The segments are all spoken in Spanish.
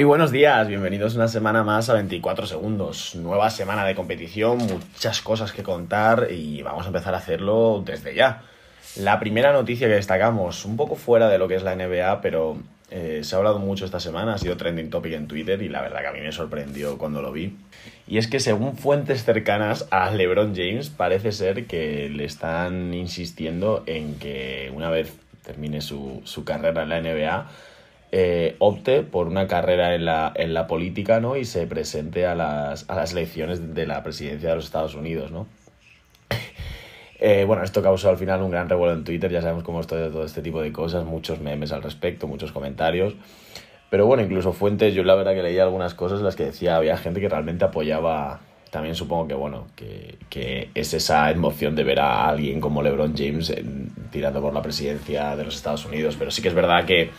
Muy buenos días, bienvenidos una semana más a 24 segundos. Nueva semana de competición, muchas cosas que contar y vamos a empezar a hacerlo desde ya. La primera noticia que destacamos, un poco fuera de lo que es la NBA, pero eh, se ha hablado mucho esta semana, ha sido trending topic en Twitter y la verdad que a mí me sorprendió cuando lo vi. Y es que según fuentes cercanas a LeBron James, parece ser que le están insistiendo en que una vez termine su, su carrera en la NBA, eh, opte por una carrera en la, en la política ¿no? y se presente a las, a las elecciones de la presidencia de los Estados Unidos. ¿no? Eh, bueno, esto causó al final un gran revuelo en Twitter, ya sabemos cómo estoy de todo este tipo de cosas, muchos memes al respecto, muchos comentarios. Pero bueno, incluso fuentes, yo la verdad que leía algunas cosas en las que decía, había gente que realmente apoyaba, también supongo que bueno, que, que es esa emoción de ver a alguien como LeBron James tirando por la presidencia de los Estados Unidos, pero sí que es verdad que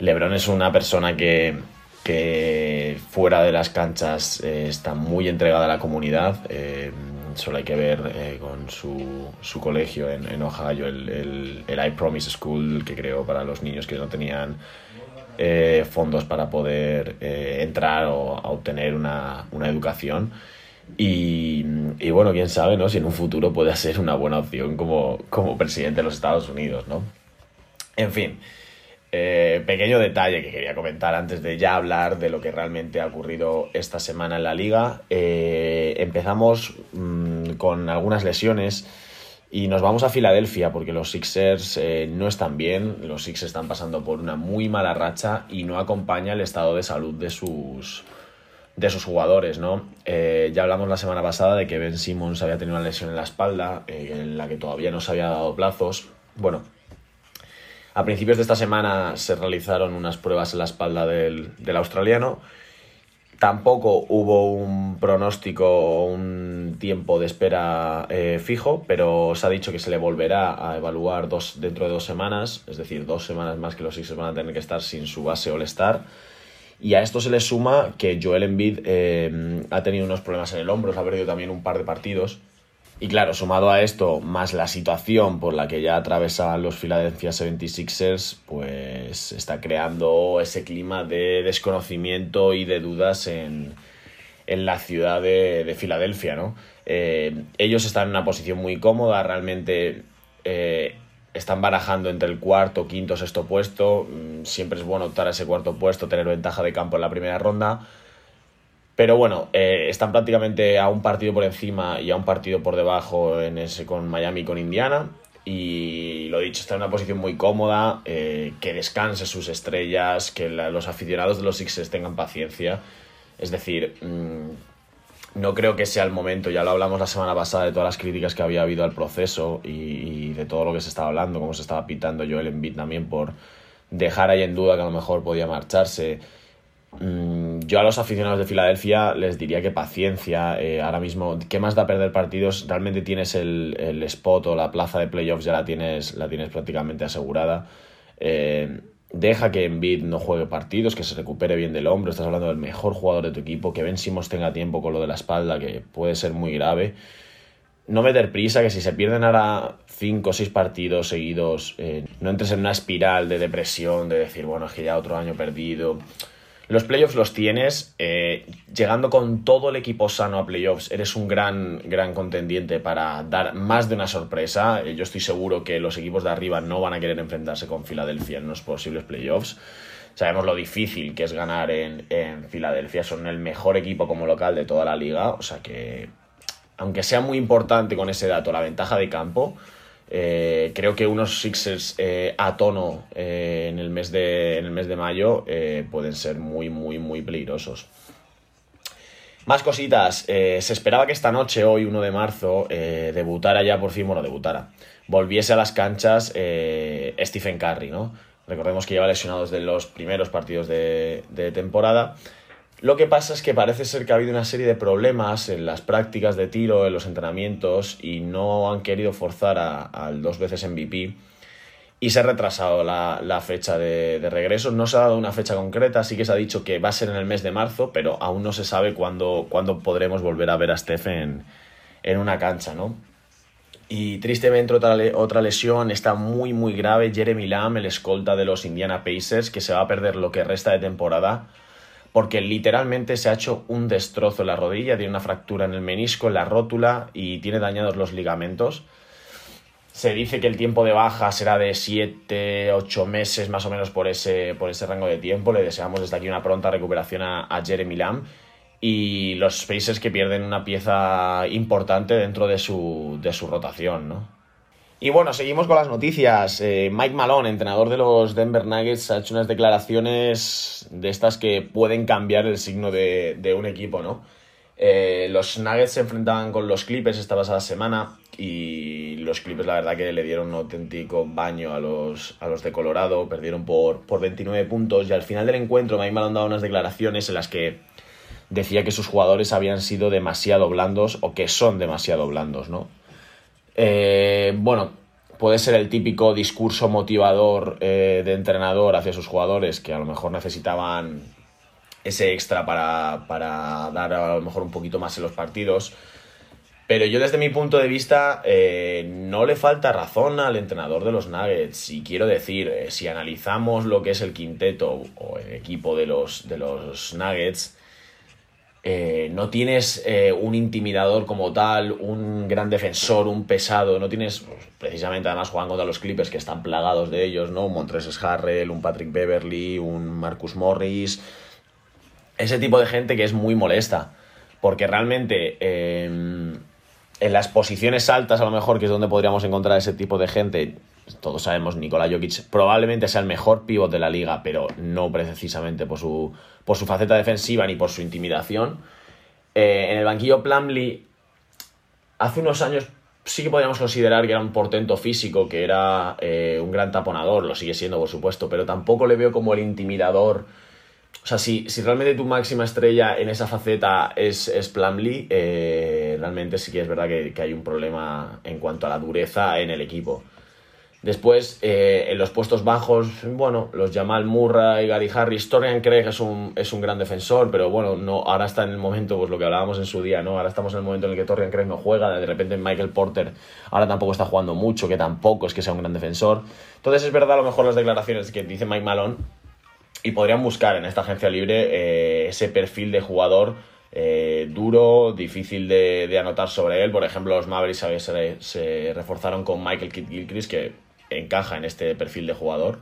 Lebron es una persona que, fuera de las canchas eh, está muy entregada a la comunidad. Eh, solo hay que ver eh, con su, colegio en, Ohio, el, el, I Promise School que creó para los niños que no tenían fondos para poder entrar o obtener una, educación. Y, bueno, quién sabe, ¿no? Si en un futuro puede ser una buena opción como, como presidente de los Estados Unidos, ¿no? En fin, eh, pequeño detalle que quería comentar antes de ya hablar de lo que realmente ha ocurrido esta semana en la liga. Eh, empezamos mm, con algunas lesiones y nos vamos a Filadelfia porque los Sixers eh, no están bien, los Sixers están pasando por una muy mala racha y no acompaña el estado de salud de sus, de sus jugadores, ¿no? ya hablamos la semana pasada de que Ben Simmons había tenido una lesión en la espalda, en la que todavía no se había dado plazos. Bueno, a principios de esta semana se realizaron unas pruebas en la espalda del, australiano. Tampoco hubo un pronóstico o un tiempo de espera eh, fijo, pero se ha dicho que se le volverá a evaluar dos, dentro de dos semanas, es decir, dos semanas más que los Sixers van a tener que estar sin su base All-Star. Y a esto se le suma que Joel Embiid eh, ha tenido unos problemas en el hombro, ha perdido también un par de partidos y claro, sumado a esto, más la situación por la que ya atravesan los Philadelphia 76ers, pues está creando ese clima de desconocimiento y de dudas en, la ciudad de, Filadelfia, ¿no? Eh, ellos están en una posición muy cómoda, realmente eh, están barajando entre el cuarto, quinto, sexto puesto. Mm, siempre es bueno optar a ese cuarto puesto, tener ventaja de campo en la primera ronda pero bueno, eh, están prácticamente a un partido por encima y a un partido por debajo en ese con Miami y con Indiana. Y lo dicho, está en una posición muy cómoda, eh, que descanse sus estrellas, que los aficionados de los Sixers tengan paciencia. Es decir, mm, no creo que sea el momento, ya lo hablamos la semana pasada de todas las críticas que había habido al proceso y, y de todo lo que se estaba hablando, cómo se estaba pitando Joel Embiid también por dejar ahí en duda que a lo mejor podía marcharse. Mm, yo a los aficionados de Filadelfia les diría que paciencia. Eh, ahora mismo, ¿qué más da perder partidos? Realmente tienes el, el, spot o la plaza de playoffs, ya la tienes, la tienes prácticamente asegurada. Eh, deja que Embiid no juegue partidos, que se recupere bien del hombro. Estás hablando del mejor jugador de tu equipo, que Ben Simmons tenga tiempo con lo de la espalda, que puede ser muy grave. No meter prisa, que si se pierden ahora 5 o 6 partidos seguidos, eh, no entres en una espiral de depresión, de decir, bueno, es que ya otro año perdido. Los playoffs los tienes, eh, llegando con todo el equipo sano a playoffs, eres un gran, gran contendiente para dar más de una sorpresa. Eh, yo estoy seguro que los equipos de arriba no van a querer enfrentarse con Filadelfia en los posibles playoffs. Sabemos lo difícil que es ganar en, en Filadelfia, son el mejor equipo como local de toda la liga, o sea que, aunque sea muy importante con ese dato la ventaja de campo, eh, creo que unos Sixers eh, a tono eh, en, el mes de, en el mes de mayo pueden ser muy, muy, muy peligrosos. Más cositas. se esperaba que esta noche, hoy 1 de marzo, debutara ya por fin, bueno, debutara. Volviese a las canchas Stephen Curry, ¿no? Recordemos que lleva lesionado desde los primeros partidos de, de temporada. Lo que pasa es que parece ser que ha habido una serie de problemas en las prácticas de tiro, en los entrenamientos, y no han querido forzar al dos veces MVP. Y se ha retrasado la, fecha de, regreso. No se ha dado una fecha concreta, sí que se ha dicho que va a ser en el mes de marzo, pero aún no se sabe cuándo, podremos volver a ver a Stephen en, una cancha, ¿no? Y tristemente otra, otra lesión está muy muy grave. Jeremy Lamb, el escolta de los Indiana Pacers, que se va a perder lo que resta de temporada porque literalmente se ha hecho un destrozo en la rodilla, tiene una fractura en el menisco, en la rótula y tiene dañados los ligamentos. Se dice que el tiempo de baja será de 7, 8 meses más o menos por ese, por ese rango de tiempo. Le deseamos desde aquí una pronta recuperación a, Jeremy Lamb y los Pacers que pierden una pieza importante dentro de su, de su rotación, ¿no? Y bueno, seguimos con las noticias. Eh, Mike Malone, entrenador de los Denver Nuggets, ha hecho unas declaraciones de estas que pueden cambiar el signo de, un equipo, ¿no? Eh, los Nuggets se enfrentaban con los Clippers esta pasada semana y los Clippers la verdad que le dieron un auténtico baño a los, a los de Colorado, perdieron por, por 29 puntos y al final del encuentro Mike Malone dado unas declaraciones en las que decía que sus jugadores habían sido demasiado blandos o que son demasiado blandos, ¿no? Eh, bueno, puede ser el típico discurso motivador eh, de entrenador hacia sus jugadores que a lo mejor necesitaban ese extra para, dar a lo mejor un poquito más en los partidos. Pero yo desde mi punto de vista eh, no le falta razón al entrenador de los Nuggets. Y quiero decir, si analizamos lo que es el quinteto o el equipo de los, de los Nuggets, eh, no tienes eh, un intimidador como tal, un gran defensor, un pesado, no tienes, pues, precisamente además juegan contra los Clippers que están plagados de ellos, ¿no? Un Montres Harrell, un Patrick Beverly, un Marcus Morris, ese tipo de gente que es muy molesta, porque realmente em, en las posiciones altas a lo mejor, que es donde podríamos encontrar ese tipo de gente, todos sabemos, Nikola Jokic probablemente sea el mejor pivot de la liga, pero no precisamente por su, por su faceta defensiva ni por su intimidación. Eh, en el banquillo Plumlee, hace unos años sí que podríamos considerar que era un portento físico, que era eh, un gran taponador, lo sigue siendo por supuesto, pero tampoco le veo como el intimidador. O sea, si, si realmente tu máxima estrella en esa faceta es, es Plumlee, eh, realmente sí que es verdad que, que hay un problema en cuanto a la dureza en el equipo. Después, eh, en los puestos bajos, bueno, los Jamal Murray, Gary Harris, Torian Craig es un, es un gran defensor, pero bueno, no, ahora está en el momento, pues lo que hablábamos en su día, ¿no? Ahora estamos en el momento en el que Torian Craig no juega, de repente Michael Porter ahora tampoco está jugando mucho, que tampoco es que sea un gran defensor. Entonces es verdad a lo mejor las declaraciones que dice Mike Malone y podrían buscar en esta agencia libre eh, ese perfil de jugador eh, duro, difícil de, anotar sobre él. Por ejemplo, los Mavericks se, se reforzaron con Michael Kidd Gilchrist, que encaja en este perfil de jugador.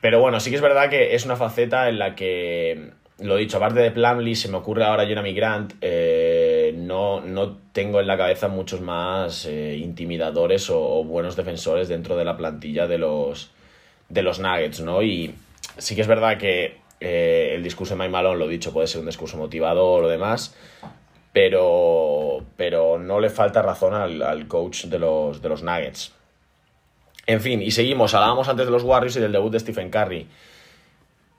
Pero bueno, sí que es verdad que es una faceta en la que, lo dicho, aparte de Plumlee, se me ocurre ahora Jeremy Grant, eh, no, no, tengo en la cabeza muchos más eh, intimidadores o, buenos defensores dentro de la plantilla de los, de los Nuggets, ¿no? Y sí que es verdad que eh, el discurso de Mike Malone, lo dicho, puede ser un discurso motivador o lo demás, pero, pero no le falta razón al, al coach de los, de los Nuggets. En fin, y seguimos. Hablábamos antes de los Warriors y del debut de Stephen Curry.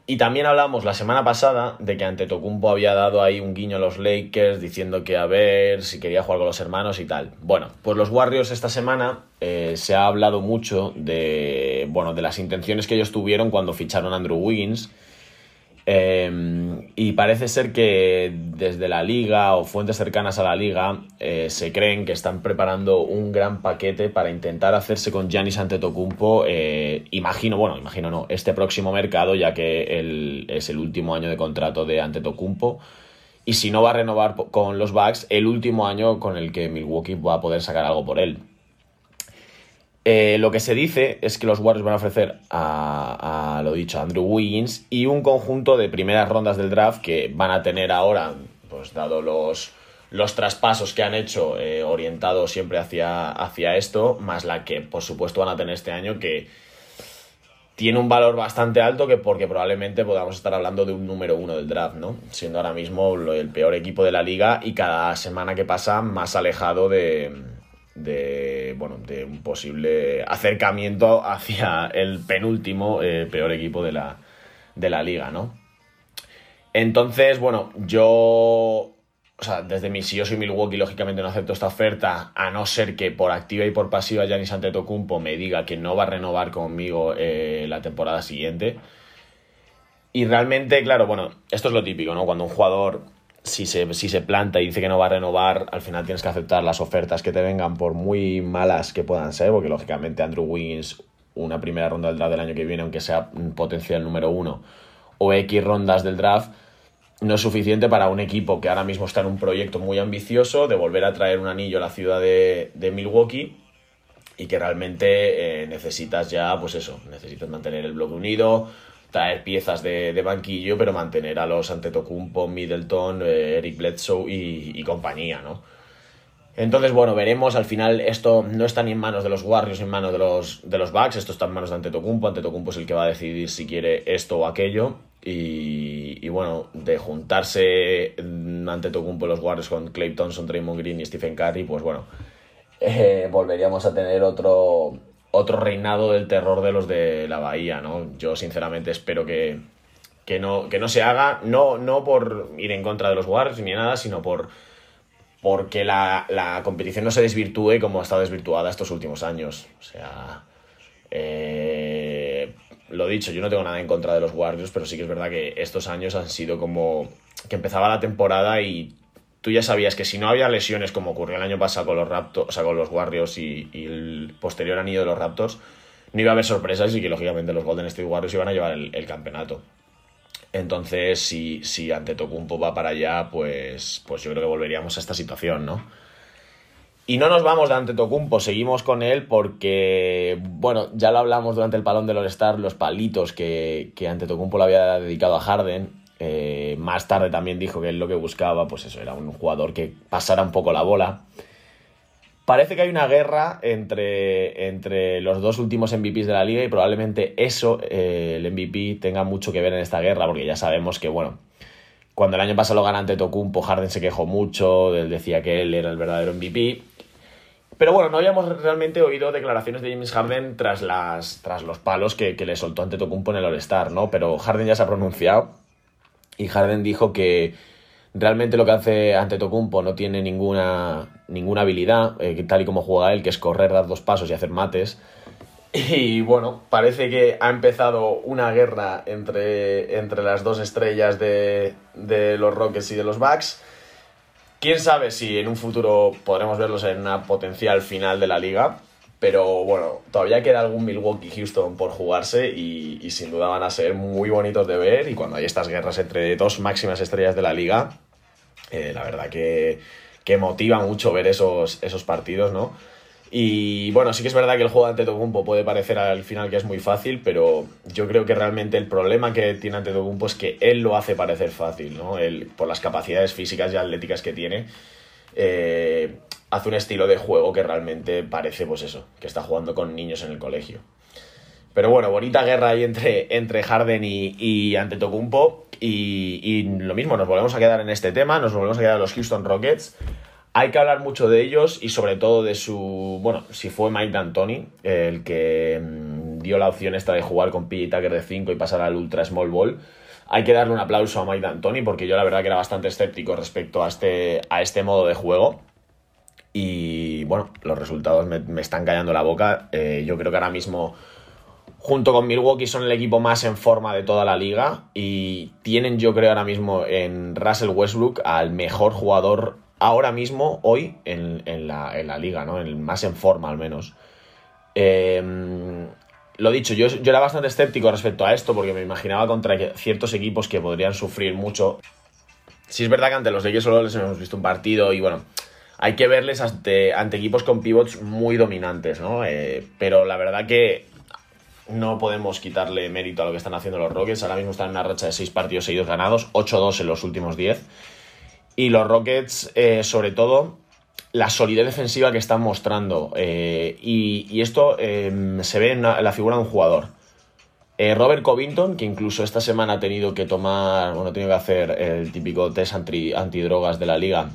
Y también hablamos la semana pasada de que ante Tocumpo había dado ahí un guiño a los Lakers diciendo que a ver si quería jugar con los hermanos y tal. Bueno, pues los Warriors esta semana eh, se ha hablado mucho de, bueno, de las intenciones que ellos tuvieron cuando ficharon a Andrew Wiggins Em, y parece ser que desde la liga o fuentes cercanas a la liga eh, se creen que están preparando un gran paquete para intentar hacerse con Giannis Antetokounmpo. Eh, imagino, bueno, imagino no, este próximo mercado, ya que es el último año de contrato de Antetokounmpo. Y si no va a renovar con los Bucks, el último año con el que Milwaukee va a poder sacar algo por él. Eh, lo que se dice es que los Warriors van a ofrecer a, lo dicho, a Andrew Wiggins y un conjunto de primeras rondas del draft que van a tener ahora, pues dado los, los traspasos que han hecho eh, orientados siempre hacia, hacia esto, más la que por supuesto van a tener este año que tiene un valor bastante alto que porque probablemente podamos estar hablando de un número uno del draft, ¿no? Siendo ahora mismo el peor equipo de la liga y cada semana que pasa más alejado de, de, bueno, de un posible acercamiento hacia el penúltimo eh, peor equipo de la, de la liga, ¿no? Entonces, bueno, yo, o sea, desde mi, si yo soy Milwaukee, lógicamente no acepto esta oferta, a no ser que por activa y por pasiva Giannis Antetokounmpo me diga que no va a renovar conmigo eh, la temporada siguiente. Y realmente, claro, bueno, esto es lo típico, ¿no? Cuando un jugador si se, si se planta y dice que no va a renovar, al final tienes que aceptar las ofertas que te vengan, por muy malas que puedan ser, porque lógicamente Andrew Wiggins, una primera ronda del draft del año que viene, aunque sea un potencial número uno, o X rondas del draft no es suficiente para un equipo que ahora mismo está en un proyecto muy ambicioso de volver a traer un anillo a la ciudad de, Milwaukee y que realmente eh, necesitas ya, pues eso, necesitas mantener el bloque unido, traer piezas de, banquillo, pero mantener a los Antetokounmpo, Middleton, eh, Eric Bledsoe y, y, compañía, ¿no? Entonces, bueno, veremos. Al final, esto no está ni en manos de los Warriors ni en manos de los, de los Bucks. Esto está en manos de Antetokounmpo. Antetokounmpo es el que va a decidir si quiere esto o aquello. Y, bueno, de juntarse ante Tocumpo los Warriors con Clay Thompson, Draymond Green y Stephen Curry, pues bueno, eh, volveríamos a tener otro, otro reinado del terror de los de la Bahía, ¿no? Yo sinceramente espero que, no, que no se haga, no, no por ir en contra de los Warriors ni nada, sino por porque la, la competición no se desvirtúe como ha estado desvirtuada estos últimos años. O sea, eh, lo dicho, yo no tengo nada en contra de los Warriors, pero sí que es verdad que estos años han sido como que empezaba la temporada y tú ya sabías que si no había lesiones como ocurrió el año pasado con los Raptors, o sea, con los Warriors y, el posterior anillo de los Raptors, no iba a haber sorpresas y que lógicamente los Golden State Warriors iban a llevar el, campeonato. Entonces, si, si ante Tocumpo va para allá, pues, pues yo creo que volveríamos a esta situación, ¿no? Y no nos vamos de Antetokounmpo, seguimos con él porque, bueno, ya lo hablamos durante el palón del All-Star, los palitos que, que Antetokounmpo le había dedicado a Harden. Eh, más tarde también dijo que él lo que buscaba, pues eso, era un jugador que pasara un poco la bola. Parece que hay una guerra entre, entre los dos últimos MVPs de la liga y probablemente eso, eh, el MVP, tenga mucho que ver en esta guerra, porque ya sabemos que, bueno, cuando el año pasado lo gana ante Tocumpo, Harden se quejó mucho, él decía que él era el verdadero MVP pero bueno, no habíamos realmente oído declaraciones de James Harden tras, las, tras los palos que, le soltó ante Tocumpo en el All-Star, ¿no? Pero Harden ya se ha pronunciado y Harden dijo que realmente lo que hace ante Tocumpo no tiene ninguna, ninguna habilidad, eh, tal y como juega él, que es correr, dar dos pasos y hacer mates. Y bueno, parece que ha empezado una guerra entre, entre las dos estrellas de, de los Rockets y de los Bucks Quién sabe si en un futuro podremos verlos en una potencial final de la liga. Pero bueno, todavía queda algún Milwaukee-Houston por jugarse y, sin duda van a ser muy bonitos de ver. Y cuando hay estas guerras entre dos máximas estrellas de la liga, eh, la verdad que, que motiva mucho ver esos, esos partidos, ¿no? Y bueno, sí que es verdad que el juego ante Tocumpo puede parecer al final que es muy fácil, pero yo creo que realmente el problema que tiene ante Tocumpo es que él lo hace parecer fácil, ¿no? Por las capacidades físicas y atléticas que tiene, eh, hace un estilo de juego que realmente parece, pues eso, que está jugando con niños en el colegio. Pero bueno, bonita guerra ahí entre, entre Harden y, y Antetokounmpo. Y, lo mismo, nos volvemos a quedar en este tema, nos volvemos a quedar en los Houston Rockets. Hay que hablar mucho de ellos y sobre todo de su. Bueno, si fue Mike D'Antoni el que mm, dio la opción esta de jugar con PJ Tucker de 5 y pasar al Ultra Small Ball. Hay que darle un aplauso a Mike D'Antoni porque yo la verdad que era bastante escéptico respecto a este, a este modo de juego. Y bueno, los resultados me, están callando la boca. Eh, yo creo que ahora mismo, junto con Milwaukee, son el equipo más en forma de toda la liga. Y tienen, yo creo, ahora mismo en Russell Westbrook al mejor jugador ahora mismo, hoy, en, la, liga, ¿no? En, más en forma al menos. Em, lo dicho, yo, yo era bastante escéptico respecto a esto porque me imaginaba contra ciertos equipos que podrían sufrir mucho. Si es verdad que ante los Lakers solo les hemos visto un partido y bueno, hay que verles ante, equipos con pivots muy dominantes, ¿no? Eh, pero la verdad que no podemos quitarle mérito a lo que están haciendo los Rockets. Ahora mismo están en una racha de 6 partidos seguidos ganados, 8-2 en los últimos 10. Y los Rockets, eh, sobre todo, la solidez defensiva que están mostrando. Eh, y, esto em, se ve en, la figura de un jugador. Robert Covington, que incluso esta semana ha tenido que tomar, bueno, ha tenido que hacer el típico test anti, antidrogas de la liga,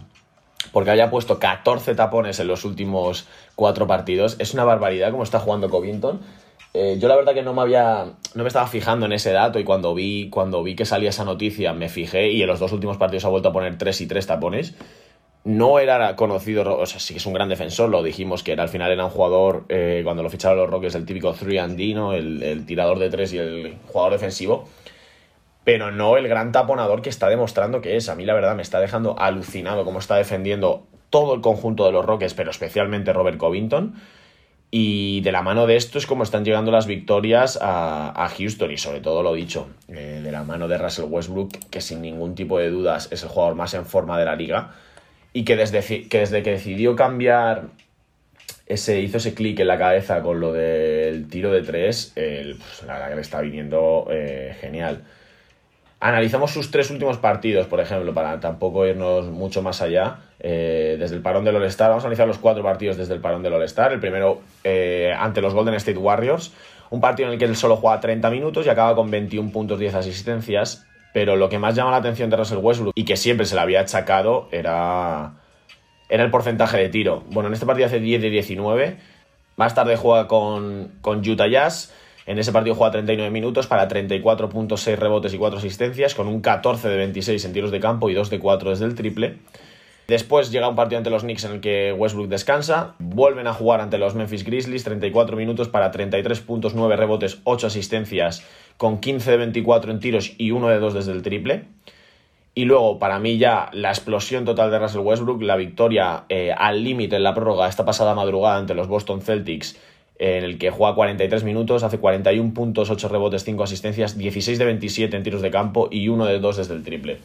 porque había puesto 14 tapones en los últimos cuatro partidos. Es una barbaridad como está jugando Covington. Eh, yo la verdad que no me había. no me estaba fijando en ese dato y cuando vi, cuando vi que salía esa noticia me fijé y en los dos últimos partidos ha vuelto a poner 3 y 3 tapones. No era conocido, o sea, sí que es un gran defensor, lo dijimos que al final era un jugador, eh, cuando lo ficharon los Rockets, el típico 3 and D. El, el, tirador de 3 y el jugador defensivo, pero no el gran taponador que está demostrando que es. A mí la verdad me está dejando alucinado cómo está defendiendo todo el conjunto de los Rockets, pero especialmente Robert Covington. Y de la mano de esto es como están llegando las victorias a, Houston y sobre todo lo dicho, eh, de la mano de Russell Westbrook, que sin ningún tipo de dudas es el jugador más en forma de la liga y que desde que, desde que decidió cambiar, ese, hizo ese clic en la cabeza con lo del tiro de tres, pues, la verdad que le está viniendo eh, genial. Analizamos sus tres últimos partidos, por ejemplo, para tampoco irnos mucho más allá. Eh, desde el parón del All-Star, vamos a analizar los cuatro partidos desde el parón del All-Star. El primero eh, ante los Golden State Warriors, un partido en el que él solo juega 30 minutos y acaba con 21 puntos, 10 asistencias. Pero lo que más llama la atención de Russell Westbrook y que siempre se le había achacado era, era el porcentaje de tiro. Bueno, en este partido hace 10 de 19. Más tarde juega con, con Utah Jazz en ese partido juega 39 minutos para 34.6 rebotes y 4 asistencias, con un 14 de 26 en tiros de campo y 2 de 4 desde el triple. Después llega un partido ante los Knicks en el que Westbrook descansa. Vuelven a jugar ante los Memphis Grizzlies, 34 minutos para 33 puntos, 9 rebotes, 8 asistencias, con 15 de 24 en tiros y 1 de 2 desde el triple. Y luego, para mí ya, la explosión total de Russell Westbrook, la victoria eh, al límite en la prórroga esta pasada madrugada ante los Boston Celtics en el que juega 43 minutos, hace 41 puntos, 8 rebotes, 5 asistencias, 16 de 27 en tiros de campo y 1 de 2 desde el triple.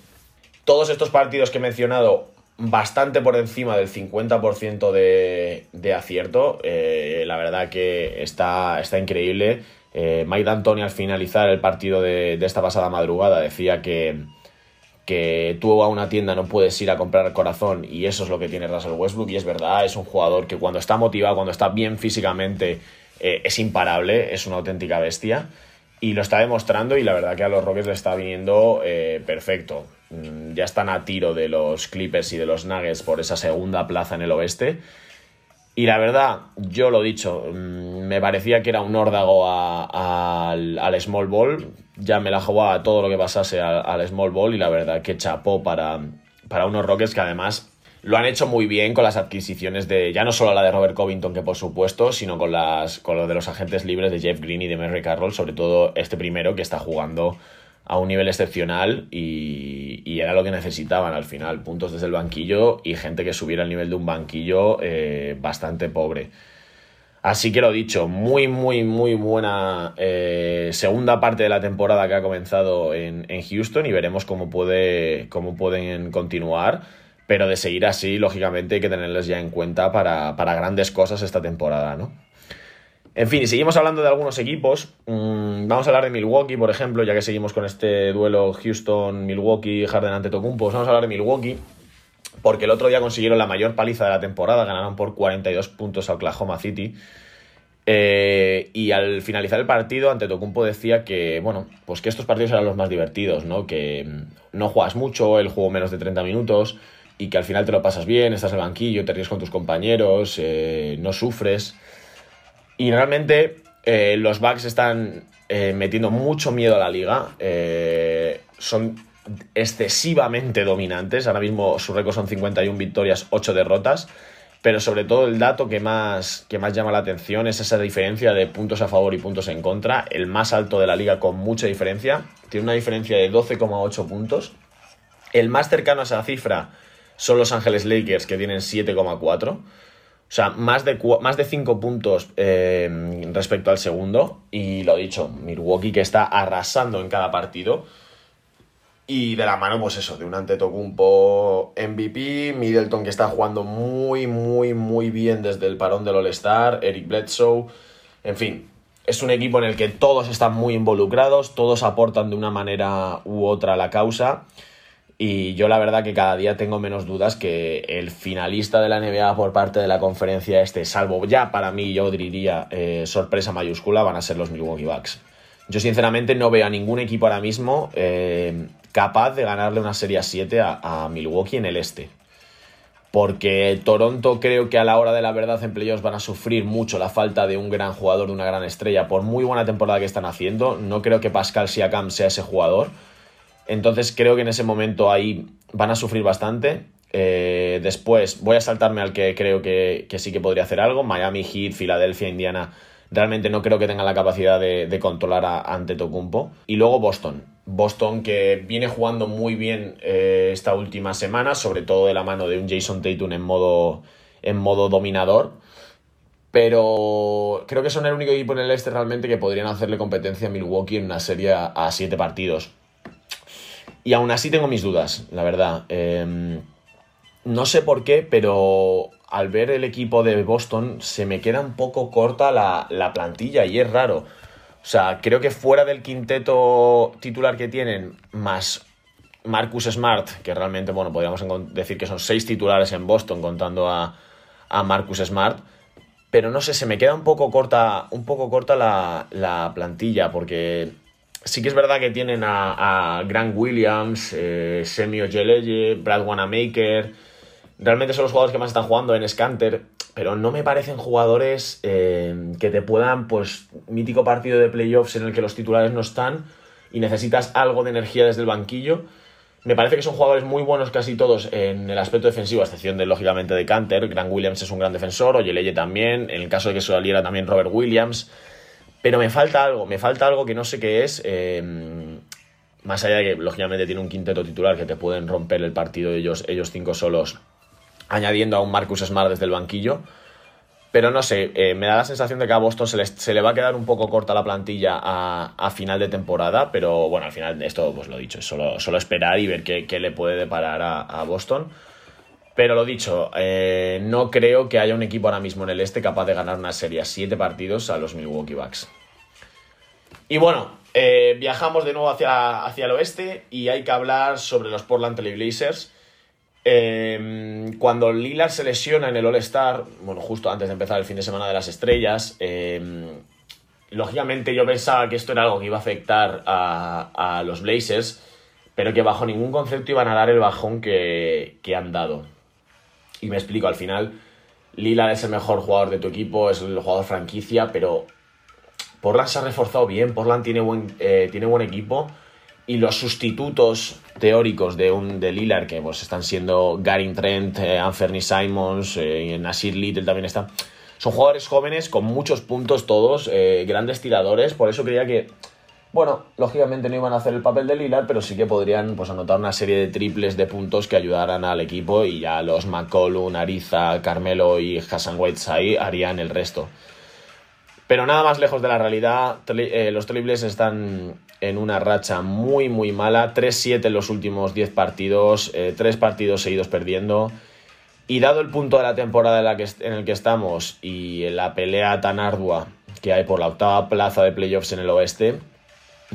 Todos estos partidos que he mencionado, bastante por encima del 50% de, de acierto. Eh, la verdad que está, está increíble. Eh, Mike al finalizar el partido de esta pasada madrugada decía que, que tú a una tienda no puedes ir a comprar corazón y eso es lo que tiene Russell Westbrook y es verdad, es un jugador que cuando está motivado, cuando está bien físicamente, eh, es imparable, es una auténtica bestia y lo está demostrando y la verdad que a los Rockets le está viniendo eh, perfecto. Mm, ya están a tiro de los Clippers y de los Nuggets por esa segunda plaza en el oeste. Y la verdad, yo lo dicho, mm, me parecía que era un órdago al, al small ball, ya me la jugaba todo lo que pasase al, small ball y la verdad que chapó para, para unos Rockets que además lo han hecho muy bien con las adquisiciones de, ya no solo la de Robert Covington, que por supuesto, sino con, las, con lo de los agentes libres de Jeff Green y de Merrick Carroll, sobre todo este primero que está jugando a un nivel excepcional y, era lo que necesitaban al final, puntos desde el banquillo y gente que subiera al nivel de un banquillo eh, bastante pobre. Así que lo dicho, muy, muy, muy buena eh, segunda parte de la temporada que ha comenzado en, Houston y veremos cómo, puede, cómo pueden continuar. Pero de seguir así, lógicamente hay que tenerles ya en cuenta para, grandes cosas esta temporada, ¿no? En fin, y seguimos hablando de algunos equipos. Mm, vamos a hablar de Milwaukee, por ejemplo, ya que seguimos con este duelo Houston-Milwaukee, Harden ante Tocumpo. Vamos a hablar de Milwaukee porque el otro día consiguieron la mayor paliza de la temporada, ganaron por 42 puntos a Oklahoma City. Eh, y al finalizar el partido, ante Tocumpo decía que, bueno, pues que estos partidos eran los más divertidos, ¿no? Que mm, no juegas mucho, el juego menos de 30 minutos y que al final te lo pasas bien, estás en el banquillo, te ríes con tus compañeros, eh, no sufres. Y realmente eh, los Bucks están metiendo mucho miedo a la liga. son excesivamente dominantes. Ahora mismo su récord son 51 victorias, 8 derrotas. Pero sobre todo el dato que más, que más llama la atención es esa diferencia de puntos a favor y puntos en contra. El más alto de la liga con mucha diferencia. Tiene una diferencia de 12,8 puntos. El más cercano a esa cifra son los Ángeles Lakers, que tienen 7,4. O sea, más de, más de 5 puntos eh, respecto al segundo. Y lo dicho, Milwaukee que está arrasando en cada partido. Y de la mano, pues eso, de un Antetokounmpo MVP, Middleton que está jugando muy, muy, muy bien desde el parón del All-Star, Eric Bledsoe, en fin, es un equipo en el que todos están muy involucrados, todos aportan de una manera u otra a la causa. Y yo la verdad que cada día tengo menos dudas que el finalista de la NBA por parte de la conferencia este, salvo ya para mí, yo diría, eh, sorpresa mayúscula, van a ser los Milwaukee Bucks. Yo sinceramente no veo a ningún equipo ahora mismo eh, capaz de ganarle una serie 7 a, Milwaukee en el este. Porque Toronto creo que a la hora de la verdad en playoffs van a sufrir mucho la falta de un gran jugador, de una gran estrella, por muy buena temporada que están haciendo. No creo que Pascal Siakam sea ese jugador. Entonces creo que en ese momento ahí van a sufrir bastante. Eh, después voy a saltarme al que creo que, sí que podría hacer algo. Miami Heat, Filadelfia, Indiana. Realmente no creo que tengan la capacidad de, controlar a, ante Tocumpo. Y luego Boston. Boston que viene jugando muy bien eh, esta última semana, sobre todo de la mano de un Jason Tatum en modo, en modo dominador. Pero creo que son el único equipo en el este realmente que podrían hacerle competencia a Milwaukee en una serie a siete partidos. Y aún así tengo mis dudas, la verdad. Em, no sé por qué, pero al ver el equipo de Boston se me queda un poco corta la, la plantilla y es raro. O sea, creo que fuera del quinteto titular que tienen, más Marcus Smart, que realmente, bueno, podríamos decir que son seis titulares en Boston contando a, a Marcus Smart, pero no sé, se me queda un poco corta, un poco corta la, la plantilla, porque sí que es verdad que tienen a, Grant Williams, eh, Semio Geleye, Brad Wanamaker, realmente son los jugadores que más están jugando en Scanter, pero no me parecen jugadores eh, que te puedan, pues, mítico partido de playoffs en el que los titulares no están y necesitas algo de energía desde el banquillo me parece que son jugadores muy buenos casi todos en el aspecto defensivo, a excepción de, lógicamente, de Canter. Grant Williams es un gran defensor, Oyeleye también, en el caso de que saliera también Robert Williams. Pero me falta algo, me falta algo que no sé qué es. Em, más allá de que, lógicamente, tiene un quinteto titular que te pueden romper el partido ellos, ellos cinco solos, añadiendo a un Marcus Smart desde el banquillo. Pero no sé, eh, me da la sensación de que a Boston se, le va a quedar un poco corta la plantilla a, final de temporada, pero bueno, al final esto, pues lo dicho, es solo, solo esperar y ver qué, le puede deparar a, Boston. Pero lo dicho, eh, no creo que haya un equipo ahora mismo en el este capaz de ganar una serie a 7 partidos a los Milwaukee Bucks. Y bueno, eh, viajamos de nuevo hacia, hacia el oeste y hay que hablar sobre los Portland Trail Blazers Em, cuando Lillard se lesiona en el All-Star, bueno, justo antes de empezar el fin de semana de las estrellas, em, lógicamente yo pensaba que esto era algo que iba a afectar a, los Blazers, pero que bajo ningún concepto iban a dar el bajón que, han dado. Y me explico, al final, Lillard es el mejor jugador de tu equipo, es el jugador franquicia, pero Portland se ha reforzado bien, Portland tiene buen, eh, tiene buen equipo y los sustitutos teóricos de un de Lillard, que pues, están siendo Garin Trent, eh, Simons, eh, Nasir Little también está. Son jugadores jóvenes con muchos puntos todos, eh, grandes tiradores, por eso creía que, bueno, lógicamente no iban a hacer el papel de Lillard, pero sí que podrían pues, anotar una serie de triples de puntos que ayudaran al equipo y ya los McCollum, Ariza, Carmelo y Hassan Whiteside harían el resto. Pero nada más lejos de la realidad, eh, los triples están en una racha muy, muy mala. 3-7 en los últimos 10 partidos, eh, 3 partidos seguidos perdiendo. Y dado el punto de la temporada en, en el que estamos y la pelea tan ardua que hay por la octava plaza de playoffs en el oeste,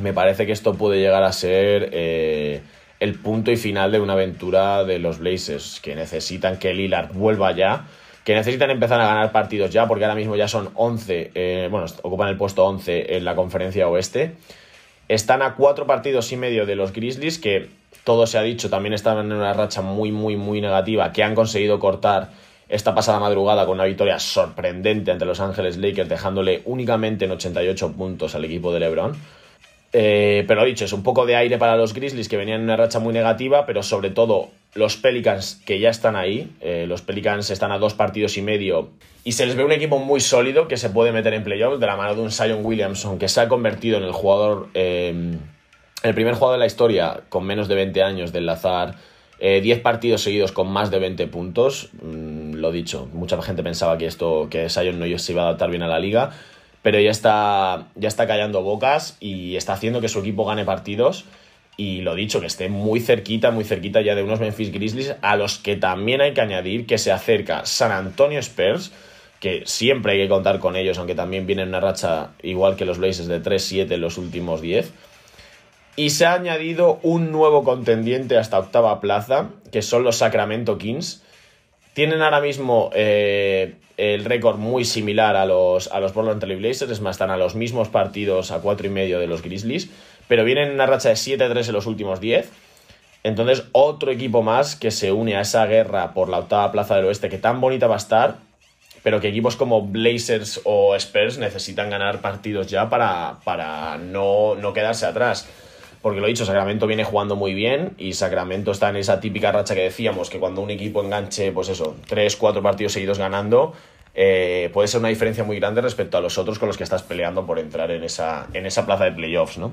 me parece que esto puede llegar a ser eh, el punto y final de una aventura de los Blazers, que necesitan que Lillard vuelva ya que necesitan empezar a ganar partidos ya, porque ahora mismo ya son 11, eh, bueno, ocupan el puesto 11 en la conferencia oeste. Están a cuatro partidos y medio de los Grizzlies, que todo se ha dicho, también estaban en una racha muy, muy, muy negativa, que han conseguido cortar esta pasada madrugada con una victoria sorprendente ante Los Ángeles Lakers, dejándole únicamente en 88 puntos al equipo de LeBron. Eh, pero dicho, es un poco de aire para los Grizzlies que venían en una racha muy negativa, pero sobre todo los Pelicans que ya están ahí. Eh, los Pelicans están a dos partidos y medio y se les ve un equipo muy sólido que se puede meter en playoffs de la mano de un Zion Williamson que se ha convertido en el jugador, eh, el primer jugador de la historia con menos de 20 años de enlazar 10 partidos seguidos con más de 20 puntos. Mm, lo dicho, mucha gente pensaba que esto, que Zion no se iba a adaptar bien a la liga pero ya está, ya está callando bocas y está haciendo que su equipo gane partidos. Y lo dicho, que esté muy cerquita, muy cerquita ya de unos Memphis Grizzlies, a los que también hay que añadir que se acerca San Antonio Spurs, que siempre hay que contar con ellos, aunque también vienen una racha igual que los Blazers de 3-7 en los últimos 10. Y se ha añadido un nuevo contendiente hasta octava plaza, que son los Sacramento Kings. Tienen ahora mismo eh, el récord muy similar a los, a los Portland Trail Blazers, es más, están a los mismos partidos a cuatro y medio de los Grizzlies, pero vienen en una racha de 7-3 en los últimos 10. Entonces, otro equipo más que se une a esa guerra por la octava plaza del oeste, que tan bonita va a estar, pero que equipos como Blazers o Spurs necesitan ganar partidos ya para, para no, no quedarse atrás porque lo he dicho, Sacramento viene jugando muy bien y Sacramento está en esa típica racha que decíamos, que cuando un equipo enganche, pues eso, 3, 4 partidos seguidos ganando, eh, puede ser una diferencia muy grande respecto a los otros con los que estás peleando por entrar en esa, en esa plaza de playoffs, ¿no?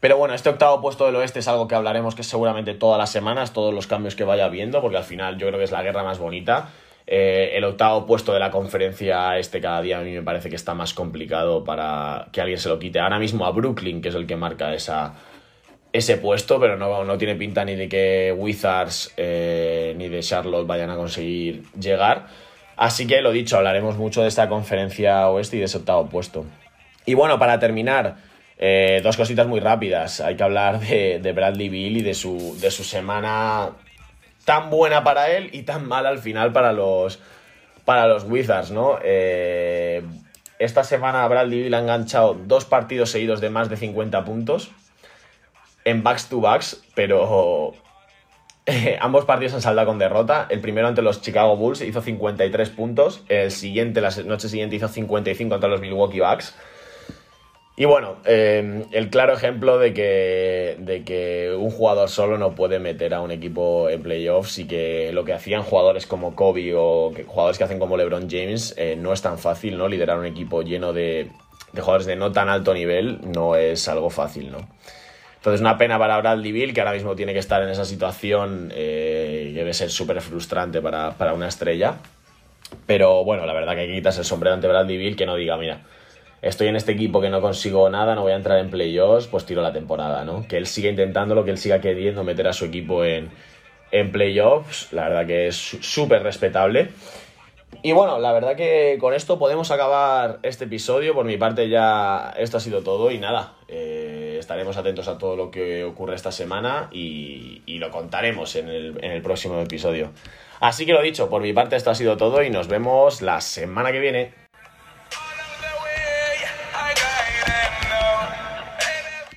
Pero bueno, este octavo puesto del oeste es algo que hablaremos que seguramente todas las semanas, todos los cambios que vaya viendo, porque al final yo creo que es la guerra más bonita. Eh, el octavo puesto de la conferencia este cada día a mí me parece que está más complicado para que alguien se lo quite. Ahora mismo a Brooklyn, que es el que marca esa, ese puesto, pero no, no tiene pinta ni de que Wizards eh, ni de Charlotte vayan a conseguir llegar. Así que lo dicho, hablaremos mucho de esta conferencia oeste y de ese octavo puesto. Y bueno, para terminar, eh, dos cositas muy rápidas. Hay que hablar de, de Bradley Bill y de su, de su semana tan buena para él y tan mala al final para los, para los Wizards, ¿no? Eh, esta semana Bradley Bill ha enganchado dos partidos seguidos de más de 50 puntos en backs to backs, pero ambos partidos han saldado con derrota. El primero ante los Chicago Bulls hizo 53 puntos, el siguiente, la noche siguiente hizo 55 ante los Milwaukee Bucks. Y bueno, em, el claro ejemplo de que, de que un jugador solo no puede meter a un equipo en playoffs y que lo que hacían jugadores como Kobe o jugadores que hacen como LeBron James eh, no es tan fácil, ¿no? Liderar un equipo lleno de, de, jugadores de no tan alto nivel no es algo fácil, ¿no? Entonces, una pena para Bradley Bill, que ahora mismo tiene que estar en esa situación, eh, debe ser súper frustrante para, para una estrella. Pero bueno, la verdad que que quitarse el sombrero ante Bradley Bill, que no diga, mira, estoy en este equipo que no consigo nada, no voy a entrar en playoffs, pues tiro la temporada, ¿no? Que él siga intentándolo, que él siga queriendo meter a su equipo en, en playoffs, la verdad que es súper respetable. Y bueno, la verdad que con esto podemos acabar este episodio. Por mi parte ya esto ha sido todo y nada, eh, estaremos atentos a todo lo que ocurre esta semana y, y lo contaremos en el, en el próximo episodio. Así que lo dicho, por mi parte esto ha sido todo y nos vemos la semana que viene.